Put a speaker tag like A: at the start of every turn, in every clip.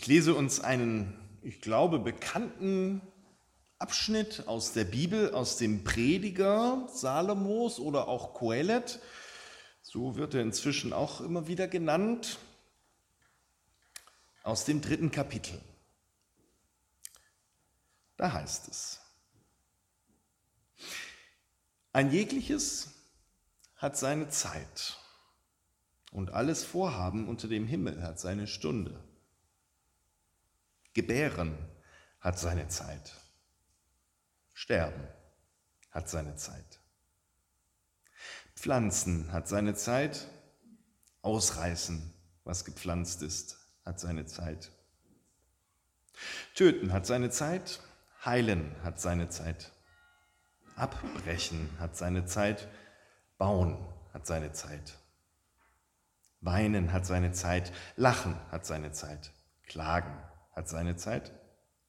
A: Ich lese uns einen, ich glaube, bekannten Abschnitt aus der Bibel, aus dem Prediger Salomos oder auch Kohelet. So wird er inzwischen auch immer wieder genannt. Aus dem dritten Kapitel. Da heißt es, ein jegliches hat seine Zeit und alles Vorhaben unter dem Himmel hat seine Stunde. Gebären hat seine Zeit. Sterben hat seine Zeit. Pflanzen hat seine Zeit. Ausreißen, was gepflanzt ist, hat seine Zeit. Töten hat seine Zeit. Heilen hat seine Zeit. Abbrechen hat seine Zeit. Bauen hat seine Zeit. Weinen hat seine Zeit. Lachen hat seine Zeit. Klagen hat seine Zeit.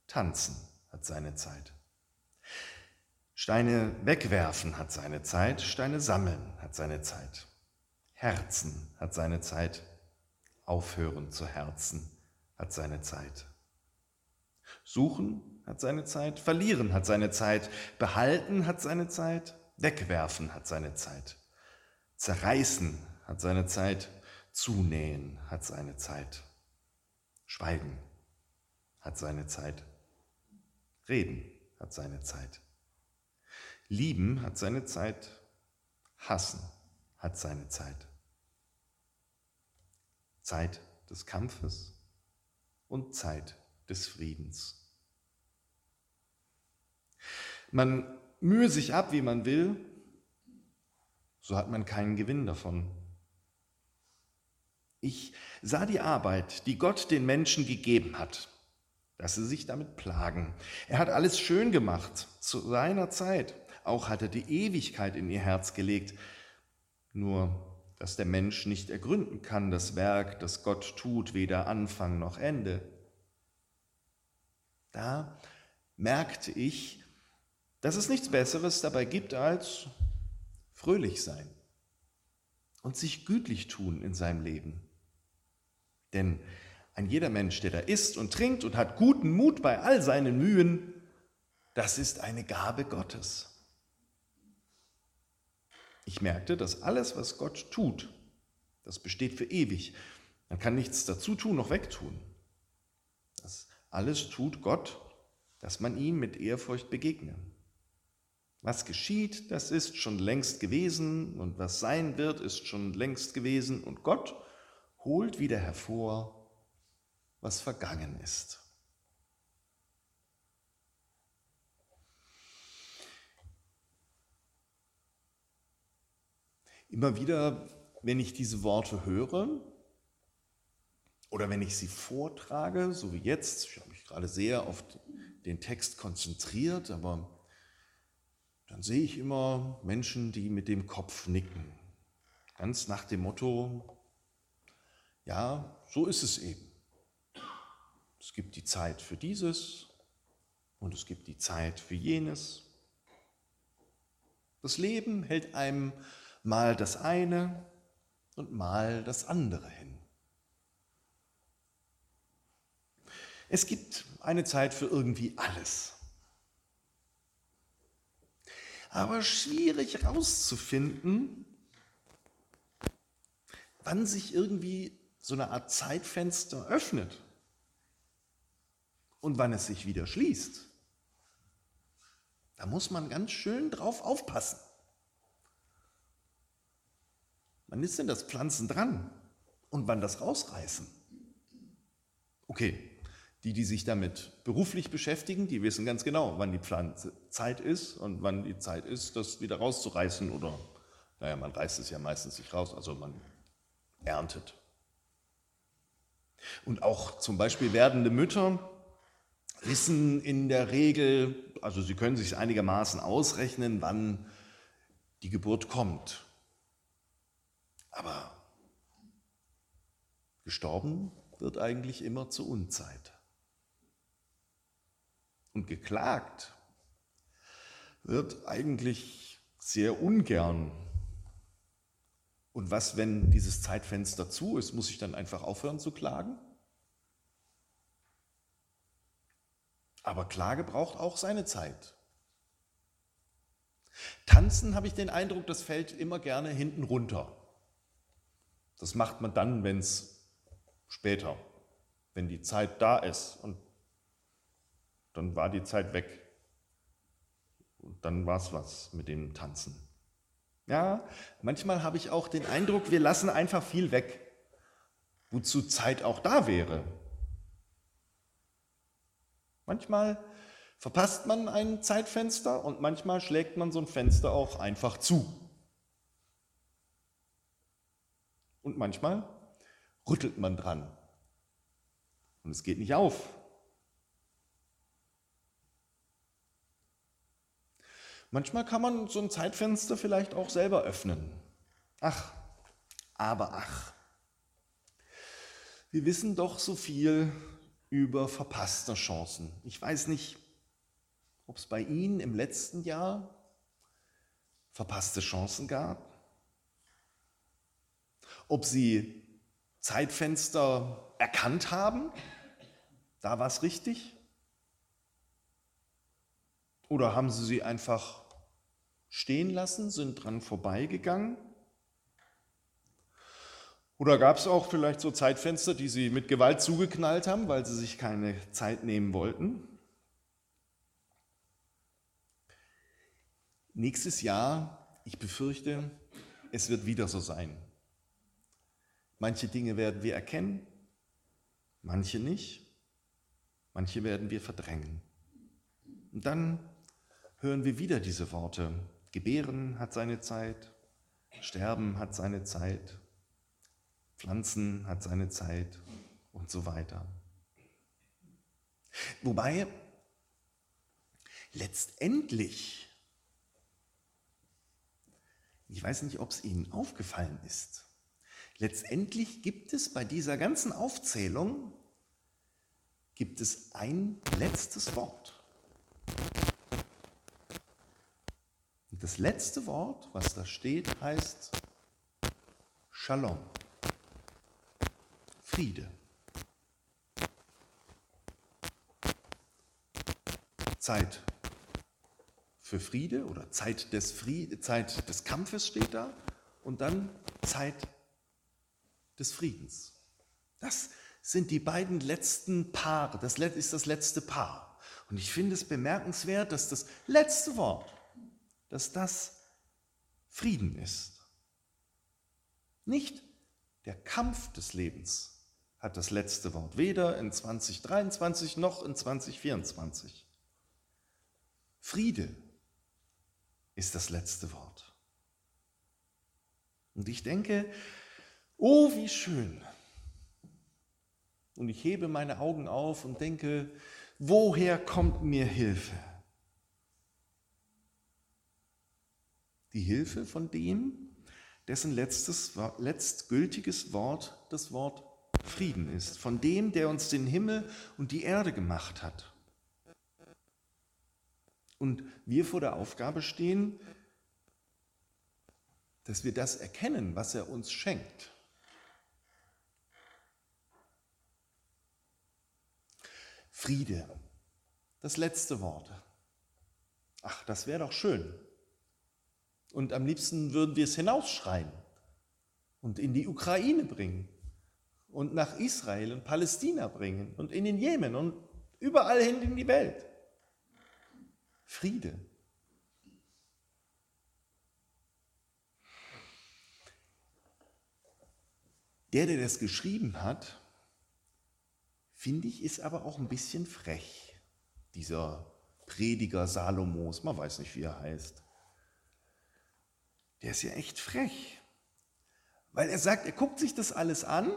A: Tanzen hat seine Zeit. Steine wegwerfen hat seine Zeit. Steine sammeln hat seine Zeit. Herzen hat seine Zeit. Aufhören zu Herzen hat seine Zeit. Suchen hat seine Zeit, verlieren hat seine Zeit, behalten hat seine Zeit, wegwerfen hat seine Zeit, zerreißen hat seine Zeit, zunähen hat seine Zeit, schweigen hat seine Zeit, reden hat seine Zeit, lieben hat seine Zeit, hassen hat seine Zeit. Zeit des Kampfes und Zeit des Friedens. Man mühe sich ab, wie man will, so hat man keinen Gewinn davon. Ich sah die Arbeit, die Gott den Menschen gegeben hat, dass sie sich damit plagen. Er hat alles schön gemacht, zu seiner Zeit. Auch hat er die Ewigkeit in ihr Herz gelegt. Nur, dass der Mensch nicht ergründen kann, das Werk, das Gott tut, weder Anfang noch Ende. Da merkte ich, dass es nichts Besseres dabei gibt als fröhlich sein und sich gütlich tun in seinem Leben. Denn ein jeder Mensch, der da isst und trinkt und hat guten Mut bei all seinen Mühen, das ist eine Gabe Gottes. Ich merkte, dass alles, was Gott tut, das besteht für ewig. Man kann nichts dazu tun noch wegtun. Das alles tut Gott, dass man ihm mit Ehrfurcht begegne. Was geschieht, das ist schon längst gewesen und was sein wird, ist schon längst gewesen und Gott holt wieder hervor, was vergangen ist. Immer wieder, wenn ich diese Worte höre oder wenn ich sie vortrage, so wie jetzt, ich habe mich gerade sehr auf den Text konzentriert, aber dann sehe ich immer Menschen, die mit dem Kopf nicken. Ganz nach dem Motto, ja, so ist es eben. Es gibt die Zeit für dieses und es gibt die Zeit für jenes. Das Leben hält einem mal das eine und mal das andere hin. Es gibt eine Zeit für irgendwie alles aber schwierig herauszufinden, wann sich irgendwie so eine Art Zeitfenster öffnet und wann es sich wieder schließt. Da muss man ganz schön drauf aufpassen. Wann ist denn das Pflanzen dran und wann das rausreißen? Okay, die, die sich damit beruflich beschäftigen, die wissen ganz genau, wann die Pflanzzeit ist und wann die Zeit ist, das wieder rauszureißen oder, naja, man reißt es ja meistens nicht raus, also man erntet. Und auch zum Beispiel werdende Mütter wissen in der Regel, also sie können sich einigermaßen ausrechnen, wann die Geburt kommt. Aber gestorben wird eigentlich immer zur Unzeit und geklagt wird eigentlich sehr ungern. Und was, wenn dieses Zeitfenster zu ist, muss ich dann einfach aufhören zu klagen? Aber Klage braucht auch seine Zeit. Tanzen habe ich den Eindruck, das fällt immer gerne hinten runter. Das macht man dann, wenn es später, wenn die Zeit da ist und dann war die Zeit weg. Und dann war es was mit dem Tanzen. Ja, manchmal habe ich auch den Eindruck, wir lassen einfach viel weg, wozu Zeit auch da wäre. Manchmal verpasst man ein Zeitfenster und manchmal schlägt man so ein Fenster auch einfach zu. Und manchmal rüttelt man dran und es geht nicht auf. Manchmal kann man so ein Zeitfenster vielleicht auch selber öffnen. Ach, aber ach. Wir wissen doch so viel über verpasste Chancen. Ich weiß nicht, ob es bei Ihnen im letzten Jahr verpasste Chancen gab, ob Sie Zeitfenster erkannt haben, da war es richtig, oder haben Sie sie einfach stehen lassen, sind dran vorbeigegangen? Oder gab es auch vielleicht so Zeitfenster, die Sie mit Gewalt zugeknallt haben, weil Sie sich keine Zeit nehmen wollten? Nächstes Jahr, ich befürchte, es wird wieder so sein. Manche Dinge werden wir erkennen, manche nicht, manche werden wir verdrängen. Und dann hören wir wieder diese Worte. Gebären hat seine Zeit, Sterben hat seine Zeit, Pflanzen hat seine Zeit und so weiter. Wobei letztendlich, ich weiß nicht, ob es Ihnen aufgefallen ist, letztendlich gibt es bei dieser ganzen Aufzählung, gibt es ein letztes Wort. das letzte Wort, was da steht, heißt Shalom. Friede. Zeit für Friede oder Zeit des, Fried Zeit des Kampfes steht da und dann Zeit des Friedens. Das sind die beiden letzten Paare, das ist das letzte Paar. Und ich finde es bemerkenswert, dass das letzte Wort dass das Frieden ist. Nicht der Kampf des Lebens hat das letzte Wort, weder in 2023 noch in 2024. Friede ist das letzte Wort. Und ich denke, oh, wie schön. Und ich hebe meine Augen auf und denke, woher kommt mir Hilfe? die Hilfe von dem, dessen letztes, letztgültiges Wort das Wort Frieden ist, von dem, der uns den Himmel und die Erde gemacht hat. Und wir vor der Aufgabe stehen, dass wir das erkennen, was er uns schenkt. Friede, das letzte Wort. Ach, das wäre doch schön, und am liebsten würden wir es hinausschreien und in die Ukraine bringen und nach Israel und Palästina bringen und in den Jemen und überall hin in die Welt. Friede. Der, der das geschrieben hat, finde ich, ist aber auch ein bisschen frech, dieser Prediger Salomos, man weiß nicht, wie er heißt der ist ja echt frech. Weil er sagt, er guckt sich das alles an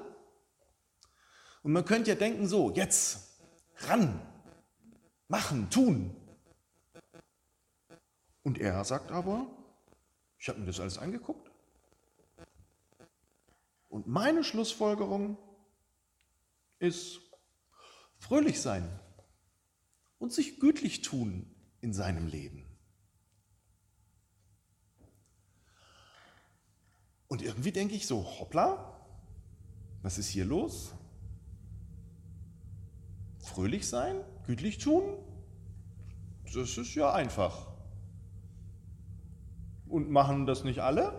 A: und man könnte ja denken, so, jetzt ran, machen, tun. Und er sagt aber, ich habe mir das alles angeguckt. Und meine Schlussfolgerung ist fröhlich sein und sich gütlich tun in seinem Leben. Und irgendwie denke ich so, hoppla, was ist hier los? Fröhlich sein, gütlich tun, das ist ja einfach. Und machen das nicht alle?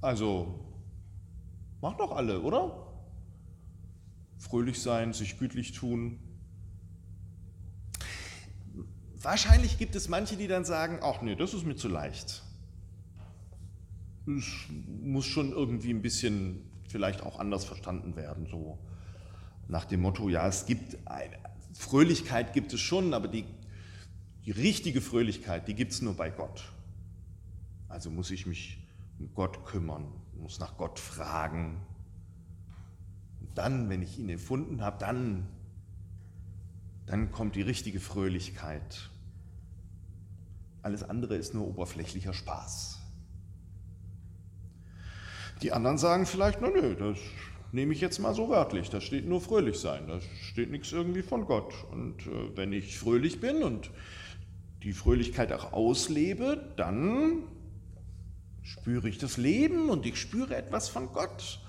A: Also, machen doch alle, oder? Fröhlich sein, sich gütlich tun. Wahrscheinlich gibt es manche, die dann sagen, ach nee, das ist mir zu leicht. Es muss schon irgendwie ein bisschen vielleicht auch anders verstanden werden, so nach dem Motto, ja, es gibt eine Fröhlichkeit gibt es schon, aber die, die richtige Fröhlichkeit, die gibt es nur bei Gott. Also muss ich mich um Gott kümmern, muss nach Gott fragen. Und dann, wenn ich ihn empfunden habe, dann, dann kommt die richtige Fröhlichkeit. Alles andere ist nur oberflächlicher Spaß. Die anderen sagen vielleicht, na nö, das nehme ich jetzt mal so wörtlich. Da steht nur fröhlich sein, da steht nichts irgendwie von Gott. Und äh, wenn ich fröhlich bin und die Fröhlichkeit auch auslebe, dann spüre ich das Leben und ich spüre etwas von Gott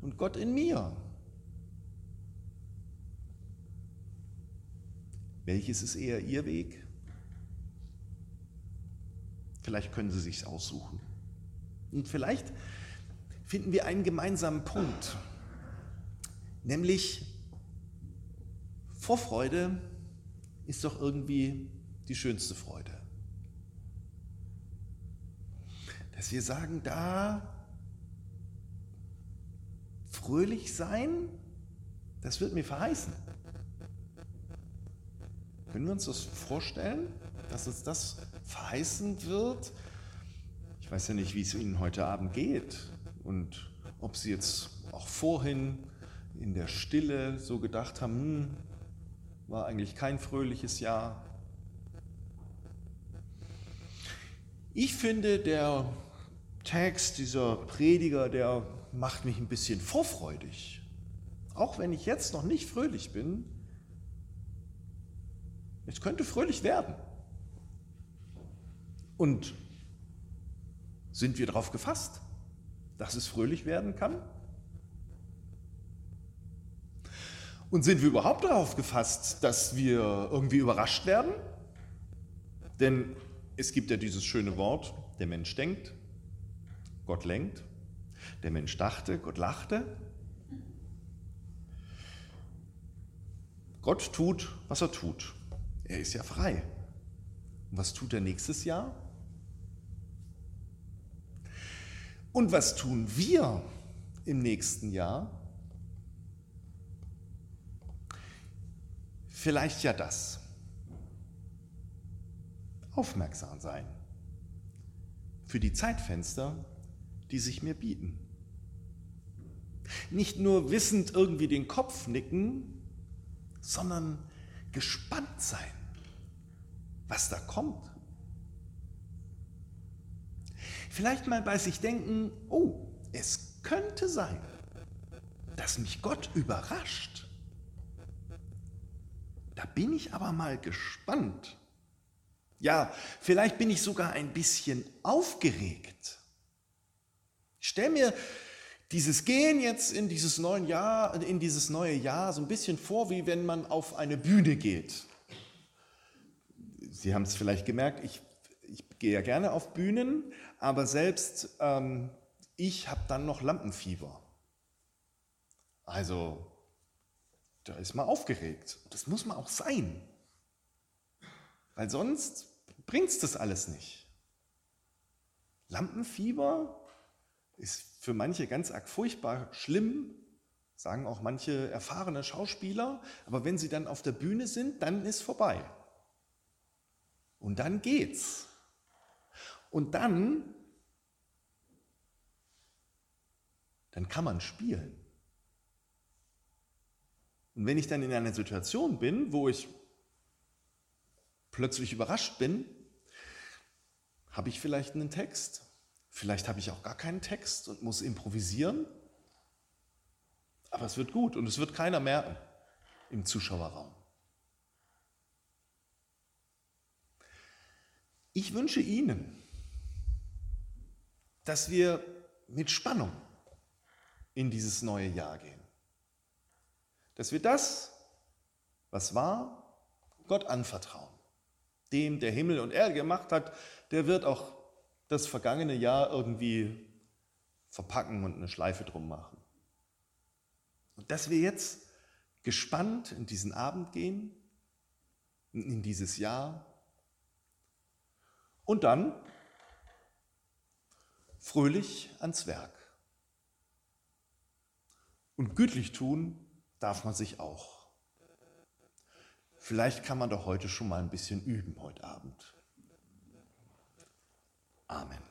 A: und Gott in mir. Welches ist eher Ihr Weg? Vielleicht können Sie sich aussuchen. Und vielleicht finden wir einen gemeinsamen Punkt. Nämlich Vorfreude ist doch irgendwie die schönste Freude. Dass wir sagen, da fröhlich sein, das wird mir verheißen. Können wir uns das vorstellen, dass uns das verheißen wird? Ich weiß ja nicht, wie es Ihnen heute Abend geht und ob Sie jetzt auch vorhin in der Stille so gedacht haben, hm, war eigentlich kein fröhliches Jahr. Ich finde, der Text, dieser Prediger, der macht mich ein bisschen vorfreudig. Auch wenn ich jetzt noch nicht fröhlich bin, es könnte fröhlich werden. Und sind wir darauf gefasst, dass es fröhlich werden kann? Und sind wir überhaupt darauf gefasst, dass wir irgendwie überrascht werden? Denn es gibt ja dieses schöne Wort, der Mensch denkt, Gott lenkt. Der Mensch dachte, Gott lachte. Gott tut, was er tut. Er ist ja frei. Und was tut er nächstes Jahr? Und was tun wir im nächsten Jahr? Vielleicht ja das. Aufmerksam sein für die Zeitfenster, die sich mir bieten. Nicht nur wissend irgendwie den Kopf nicken, sondern gespannt sein, was da kommt. Vielleicht mal bei sich denken, oh, es könnte sein, dass mich Gott überrascht. Da bin ich aber mal gespannt. Ja, vielleicht bin ich sogar ein bisschen aufgeregt. Ich stell mir dieses Gehen jetzt in dieses, neuen Jahr, in dieses neue Jahr so ein bisschen vor, wie wenn man auf eine Bühne geht. Sie haben es vielleicht gemerkt, ich, ich gehe ja gerne auf Bühnen, aber selbst ähm, ich habe dann noch Lampenfieber. Also da ist man aufgeregt. Das muss man auch sein. Weil sonst bringt es das alles nicht. Lampenfieber ist für manche ganz arg furchtbar schlimm, sagen auch manche erfahrene Schauspieler, aber wenn sie dann auf der Bühne sind, dann ist vorbei. Und dann geht's. Und dann, dann kann man spielen. Und wenn ich dann in einer Situation bin, wo ich plötzlich überrascht bin, habe ich vielleicht einen Text, vielleicht habe ich auch gar keinen Text und muss improvisieren, aber es wird gut und es wird keiner merken im Zuschauerraum. Ich wünsche Ihnen, dass wir mit Spannung in dieses neue Jahr gehen dass wir das, was war, Gott anvertrauen. Dem, der Himmel und Erde gemacht hat, der wird auch das vergangene Jahr irgendwie verpacken und eine Schleife drum machen. Und dass wir jetzt gespannt in diesen Abend gehen, in dieses Jahr und dann fröhlich ans Werk. Und gütlich tun darf man sich auch. Vielleicht kann man doch heute schon mal ein bisschen üben, heute Abend. Amen.